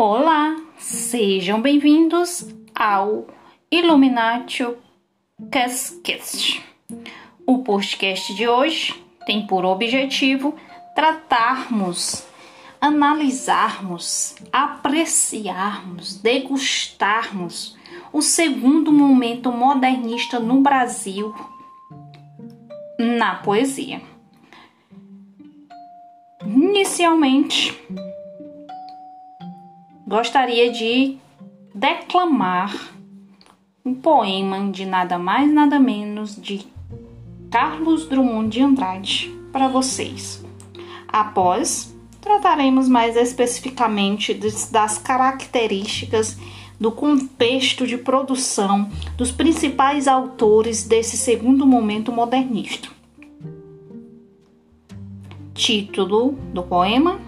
Olá, sejam bem-vindos ao Illuminatio Cascast. O podcast de hoje tem por objetivo tratarmos, analisarmos, apreciarmos, degustarmos o segundo momento modernista no Brasil na poesia. Inicialmente, gostaria de declamar um poema de nada mais nada menos de Carlos Drummond de Andrade para vocês. Após, trataremos mais especificamente das características do contexto de produção dos principais autores desse segundo momento modernista. Título do poema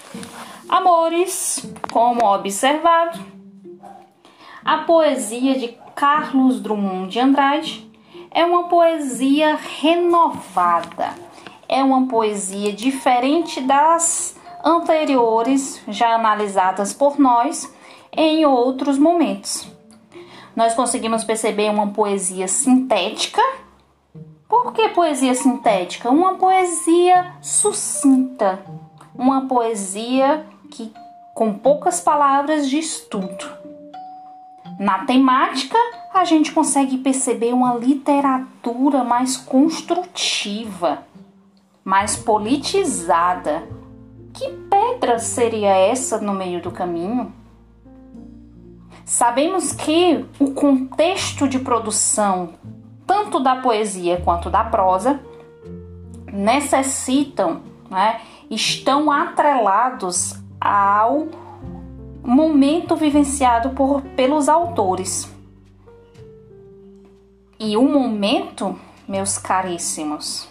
Amores, como observado, a poesia de Carlos Drummond de Andrade é uma poesia renovada, é uma poesia diferente das anteriores já analisadas por nós em outros momentos. Nós conseguimos perceber uma poesia sintética. Por que poesia sintética? Uma poesia sucinta, uma poesia que com poucas palavras diz tudo. Na temática, a gente consegue perceber uma literatura mais construtiva, mais politizada. Que pedra seria essa no meio do caminho? Sabemos que o contexto de produção, tanto da poesia quanto da prosa, necessitam, né, estão atrelados ao momento vivenciado por, pelos autores. E o momento, meus caríssimos,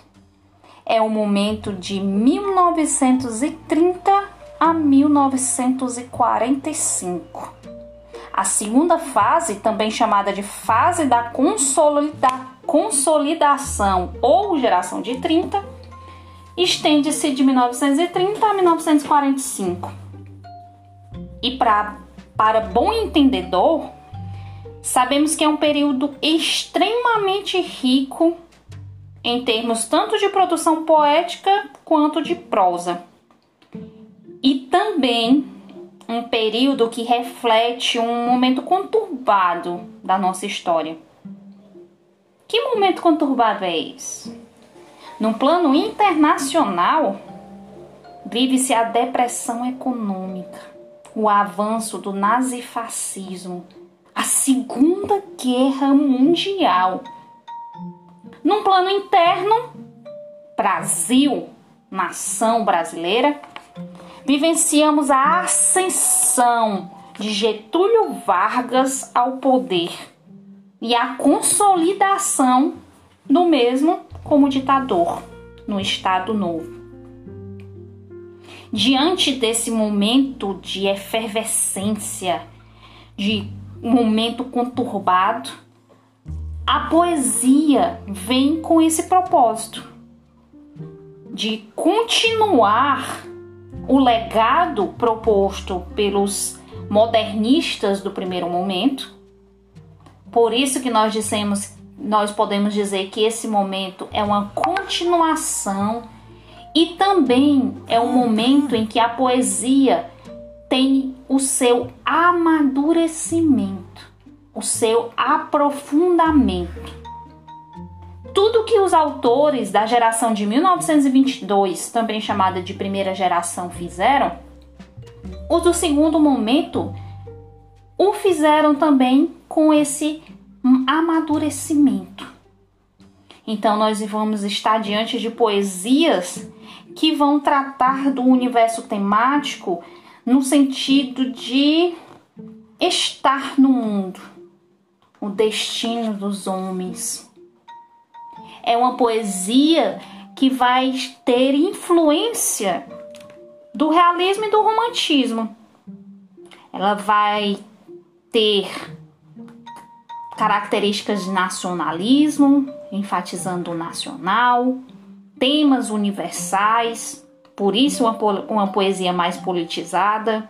é o momento de 1930 a 1945. A segunda fase, também chamada de fase da consolida consolidação ou geração de 30, estende-se de 1930 a 1945 e pra, para bom entendedor, sabemos que é um período extremamente rico em termos tanto de produção poética quanto de prosa. E também um período que reflete um momento conturbado da nossa história. Que momento conturbado é esse? No plano internacional, vive-se a depressão econômica o avanço do nazifascismo, a Segunda Guerra Mundial. Num plano interno, Brasil, nação brasileira, vivenciamos a ascensão de Getúlio Vargas ao poder e a consolidação do mesmo como ditador no Estado Novo. Diante desse momento de efervescência, de momento conturbado, a poesia vem com esse propósito de continuar o legado proposto pelos modernistas do primeiro momento. Por isso que nós dissemos, nós podemos dizer que esse momento é uma continuação e também é um momento em que a poesia tem o seu amadurecimento, o seu aprofundamento. Tudo que os autores da geração de 1922, também chamada de primeira geração, fizeram, os do segundo momento o fizeram também com esse amadurecimento. Então, nós vamos estar diante de poesias que vão tratar do universo temático no sentido de estar no mundo, o destino dos homens. É uma poesia que vai ter influência do realismo e do romantismo. Ela vai ter características de nacionalismo, enfatizando o nacional, temas universais, por isso uma, uma poesia mais politizada.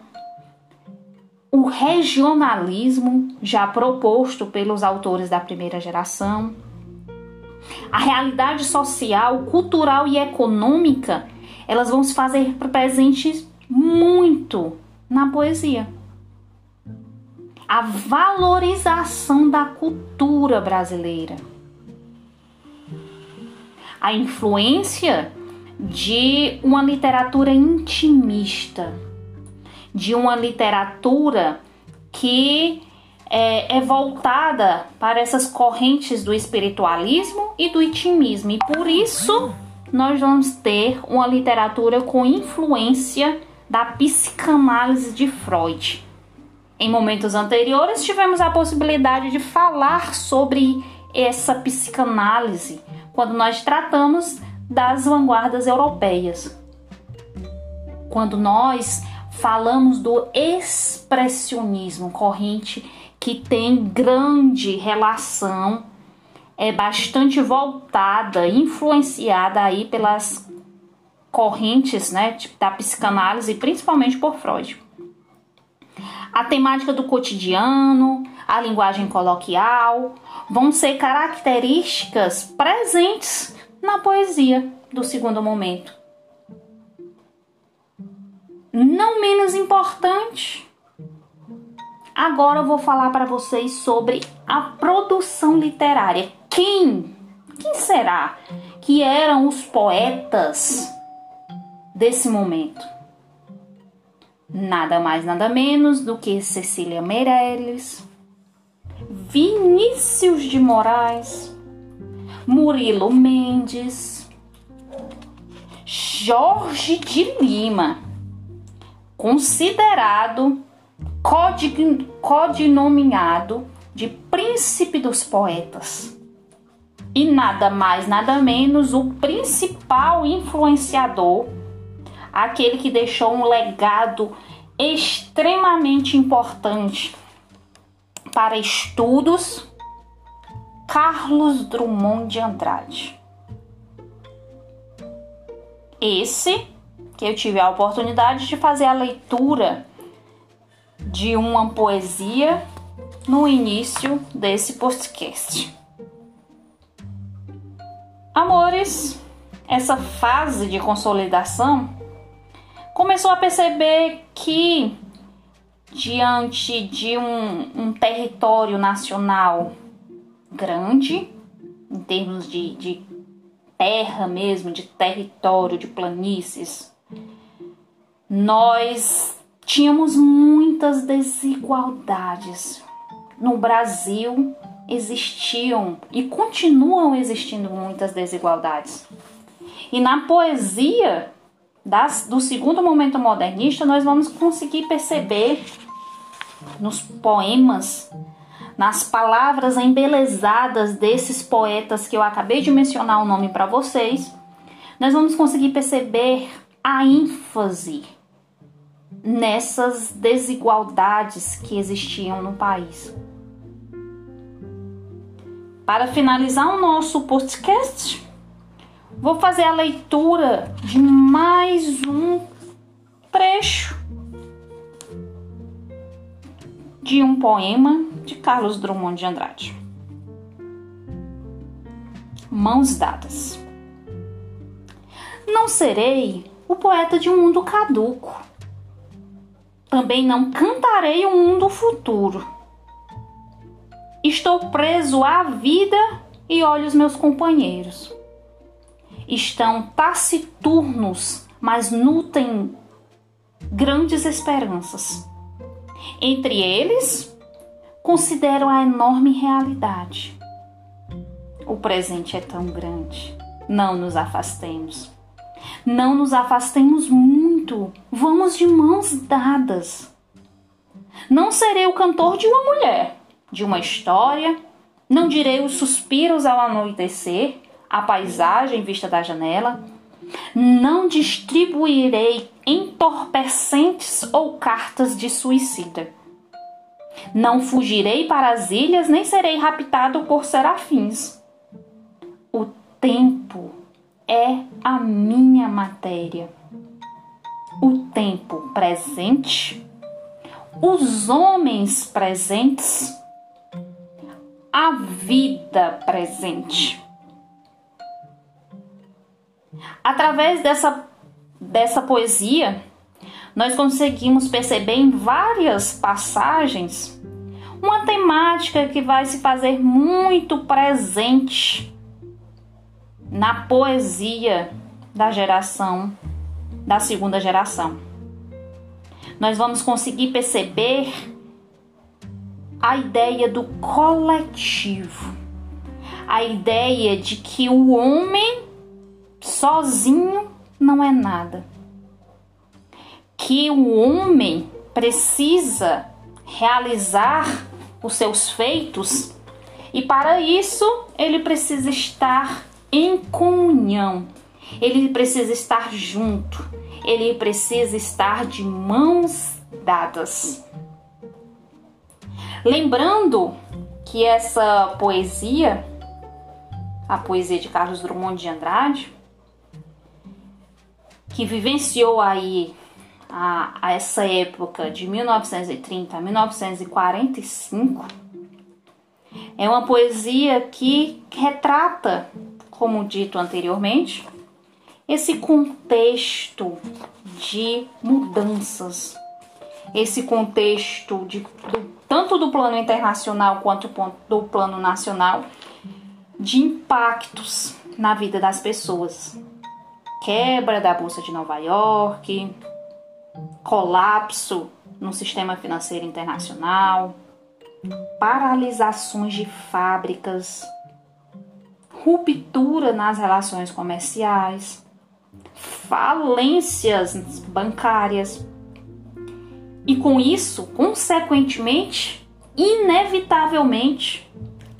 O regionalismo, já proposto pelos autores da primeira geração. A realidade social, cultural e econômica, elas vão se fazer presentes muito na poesia. A valorização da cultura brasileira. A influência de uma literatura intimista, de uma literatura que é, é, voltada para essas correntes do espiritualismo e do intimismo. E por isso nós vamos ter uma literatura com influência da psicanálise de Freud. Em momentos anteriores tivemos a possibilidade de falar sobre essa psicanálise quando nós tratamos das vanguardas europeias. Quando nós falamos do expressionismo, corrente que tem grande relação, é bastante voltada, influenciada aí pelas correntes, né, tipo, da psicanálise, principalmente por Freud. A temática do cotidiano, a linguagem coloquial, vão ser características presentes na poesia do segundo momento. Não menos importante, agora eu vou falar para vocês sobre a produção literária. Quem? Quem será que eram os poetas desse momento? Nada mais, nada menos do que Cecília Meirelles, Vinícius de Moraes, Murilo Mendes, Jorge de Lima, considerado codinominado de Príncipe dos Poetas. E nada mais, nada menos o principal influenciador, aquele que deixou um legado extremamente importante para estudos Carlos Drummond de Andrade. Esse que eu tive a oportunidade de fazer a leitura de uma poesia no início desse podcast. Amores, essa fase de consolidação começou a perceber que diante de um, um território nacional grande, em termos de, de terra mesmo, de território, de planícies, nós tínhamos muitas desigualdades. No Brasil existiam e continuam existindo muitas desigualdades. E na poesia das, do segundo momento modernista, nós vamos conseguir perceber nos poemas nas palavras embelezadas desses poetas que eu acabei de mencionar o nome para vocês, nós vamos conseguir perceber a ênfase nessas desigualdades que existiam no país. Para finalizar o nosso podcast, vou fazer a leitura de mais um trecho de um poema de Carlos Drummond de Andrade. Mãos dadas. Não serei o poeta de um mundo caduco. Também não cantarei o um mundo futuro. Estou preso à vida e olho os meus companheiros. Estão taciturnos, mas nutrem grandes esperanças. Entre eles, considero a enorme realidade. O presente é tão grande. Não nos afastemos. Não nos afastemos muito. Vamos de mãos dadas. Não serei o cantor de uma mulher, de uma história. Não direi os suspiros ao anoitecer, a paisagem vista da janela. Não distribuirei entorpecentes ou cartas de suicida. Não fugirei para as ilhas, nem serei raptado por serafins. O tempo é a minha matéria. O tempo presente, os homens presentes, a vida presente. Através dessa, dessa poesia, nós conseguimos perceber em várias passagens uma temática que vai se fazer muito presente na poesia da geração da segunda geração. Nós vamos conseguir perceber a ideia do coletivo, a ideia de que o homem sozinho não é nada, que o homem precisa realizar os seus feitos e para isso ele precisa estar em comunhão, ele precisa estar junto, ele precisa estar de mãos dadas. Lembrando que essa poesia, a poesia de Carlos Drummond de Andrade, que vivenciou aí a, a essa época de 1930 a 1945, é uma poesia que retrata, como dito anteriormente, esse contexto de mudanças, esse contexto de, do, tanto do plano internacional quanto do plano nacional, de impactos na vida das pessoas. Quebra da Bolsa de Nova York, colapso no sistema financeiro internacional, paralisações de fábricas, ruptura nas relações comerciais, falências bancárias. E com isso, consequentemente, inevitavelmente,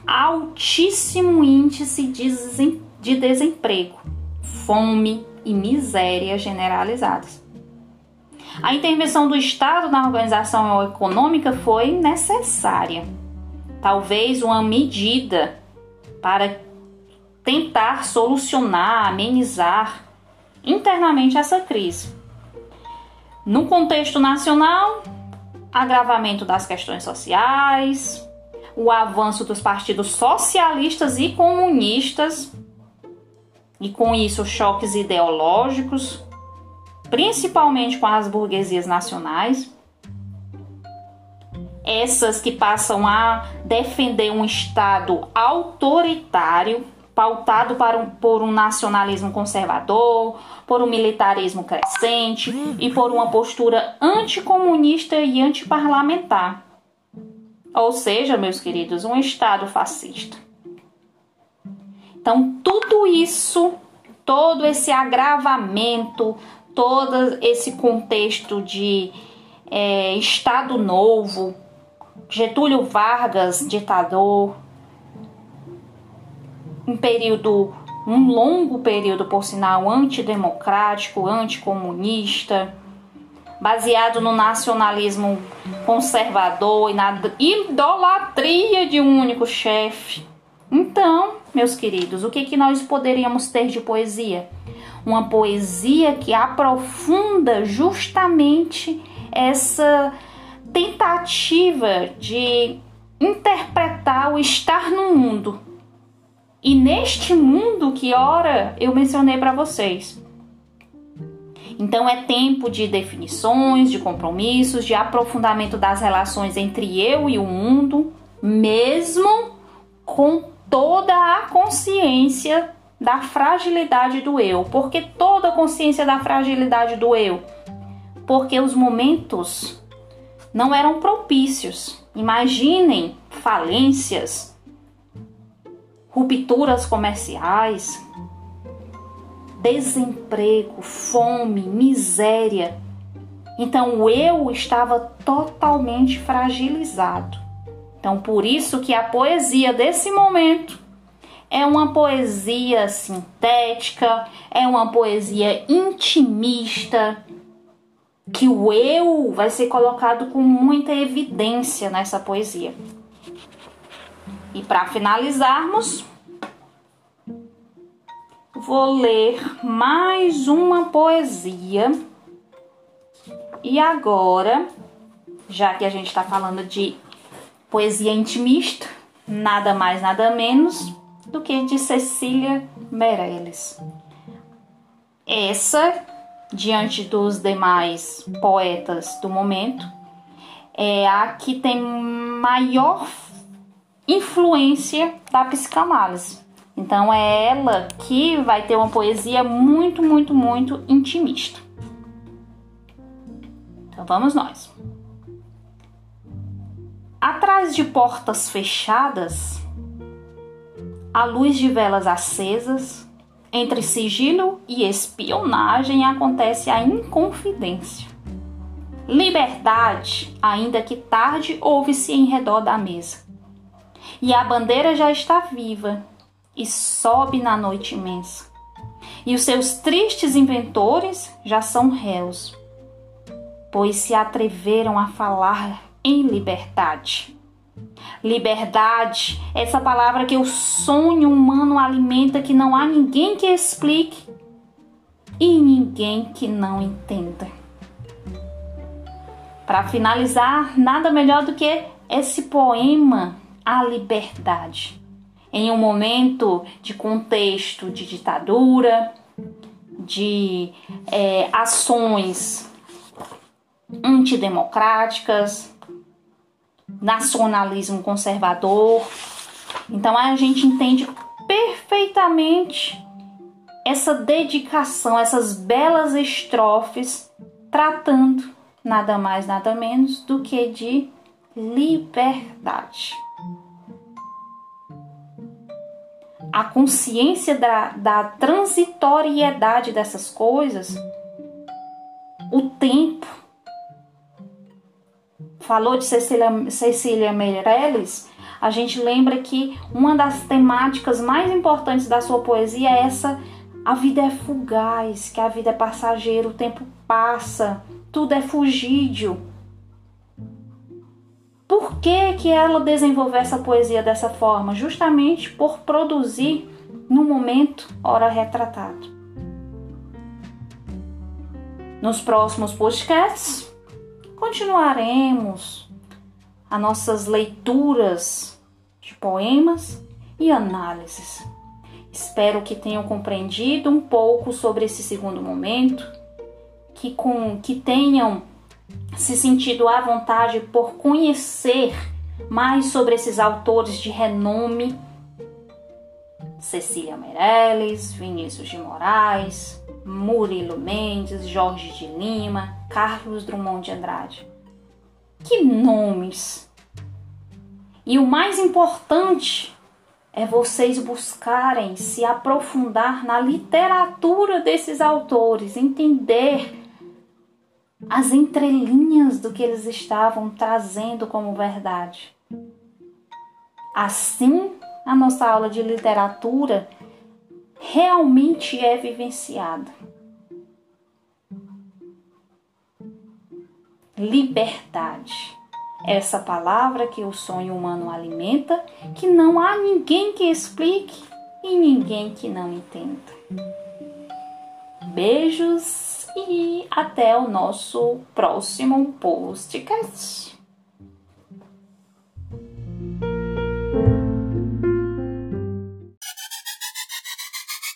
altíssimo índice de desemprego, fome e miséria generalizadas. A intervenção do Estado na organização econômica foi necessária. Talvez uma medida para tentar solucionar, amenizar internamente essa crise. No contexto nacional, agravamento das questões sociais, o avanço dos partidos socialistas e comunistas, e com isso choques ideológicos, principalmente com as burguesias nacionais, essas que passam a defender um Estado autoritário, pautado um, por um nacionalismo conservador, por um militarismo crescente e por uma postura anticomunista e antiparlamentar. Ou seja, meus queridos, um Estado fascista. Então, tudo isso, todo esse agravamento, todo esse contexto de é, Estado Novo, Getúlio Vargas, ditador, um período, um longo período, por sinal, antidemocrático, anticomunista, baseado no nacionalismo conservador e na idolatria de um único chefe. Então, meus queridos, o que, que nós poderíamos ter de poesia? Uma poesia que aprofunda justamente essa tentativa de interpretar o estar no mundo. E neste mundo que ora eu mencionei para vocês. Então é tempo de definições, de compromissos, de aprofundamento das relações entre eu e o mundo, mesmo com toda a consciência da fragilidade do eu. Porque toda a consciência da fragilidade do eu? Porque os momentos não eram propícios Imaginem falências, rupturas comerciais, desemprego, fome, miséria. Então o eu estava totalmente fragilizado. Então por isso que a poesia desse momento é uma poesia sintética, é uma poesia intimista, que o eu vai ser colocado com muita evidência nessa poesia. E para finalizarmos, vou ler mais uma poesia. E agora, já que a gente está falando de poesia intimista, nada mais, nada menos do que de Cecília Meirelles. Essa, diante dos demais poetas do momento, é a que tem maior influência da psicanálise. Então é ela que vai ter uma poesia muito, muito, muito intimista. Então vamos nós. Atrás de portas fechadas, a luz de velas acesas, entre sigilo e espionagem acontece a inconfidência. Liberdade, ainda que tarde, ouve-se em redor da mesa. E a bandeira já está viva e sobe na noite imensa. E os seus tristes inventores já são réus, pois se atreveram a falar em liberdade. Liberdade, essa palavra que o sonho humano alimenta, que não há ninguém que explique e ninguém que não entenda. Para finalizar, nada melhor do que esse poema, A Liberdade. Em um momento de contexto de ditadura, de é, ações antidemocráticas, nacionalismo conservador. Então a gente entende perfeitamente essa dedicação, essas belas estrofes, tratando nada mais, nada menos do que de liberdade. A consciência da, da transitoriedade dessas coisas, o tempo, falou de Cecília, Cecília Meirelles, a gente lembra que uma das temáticas mais importantes da sua poesia é essa: a vida é fugaz, que a vida é passageira, o tempo passa, tudo é fugídio. Por que, que ela desenvolveu essa poesia dessa forma? Justamente por produzir no momento ora retratado. Nos próximos podcasts, continuaremos as nossas leituras de poemas e análises. Espero que tenham compreendido um pouco sobre esse segundo momento, que, com, que tenham se sentido à vontade por conhecer mais sobre esses autores de renome. Cecília Meirelles, Vinícius de Moraes, Murilo Mendes, Jorge de Lima, Carlos Drummond de Andrade. Que nomes! E o mais importante é vocês buscarem se aprofundar na literatura desses autores, entender as entrelinhas do que eles estavam trazendo como verdade. Assim, a nossa aula de literatura realmente é vivenciada. Liberdade. Essa palavra que o sonho humano alimenta, que não há ninguém que explique e ninguém que não entenda. Beijos e até o nosso próximo podcast.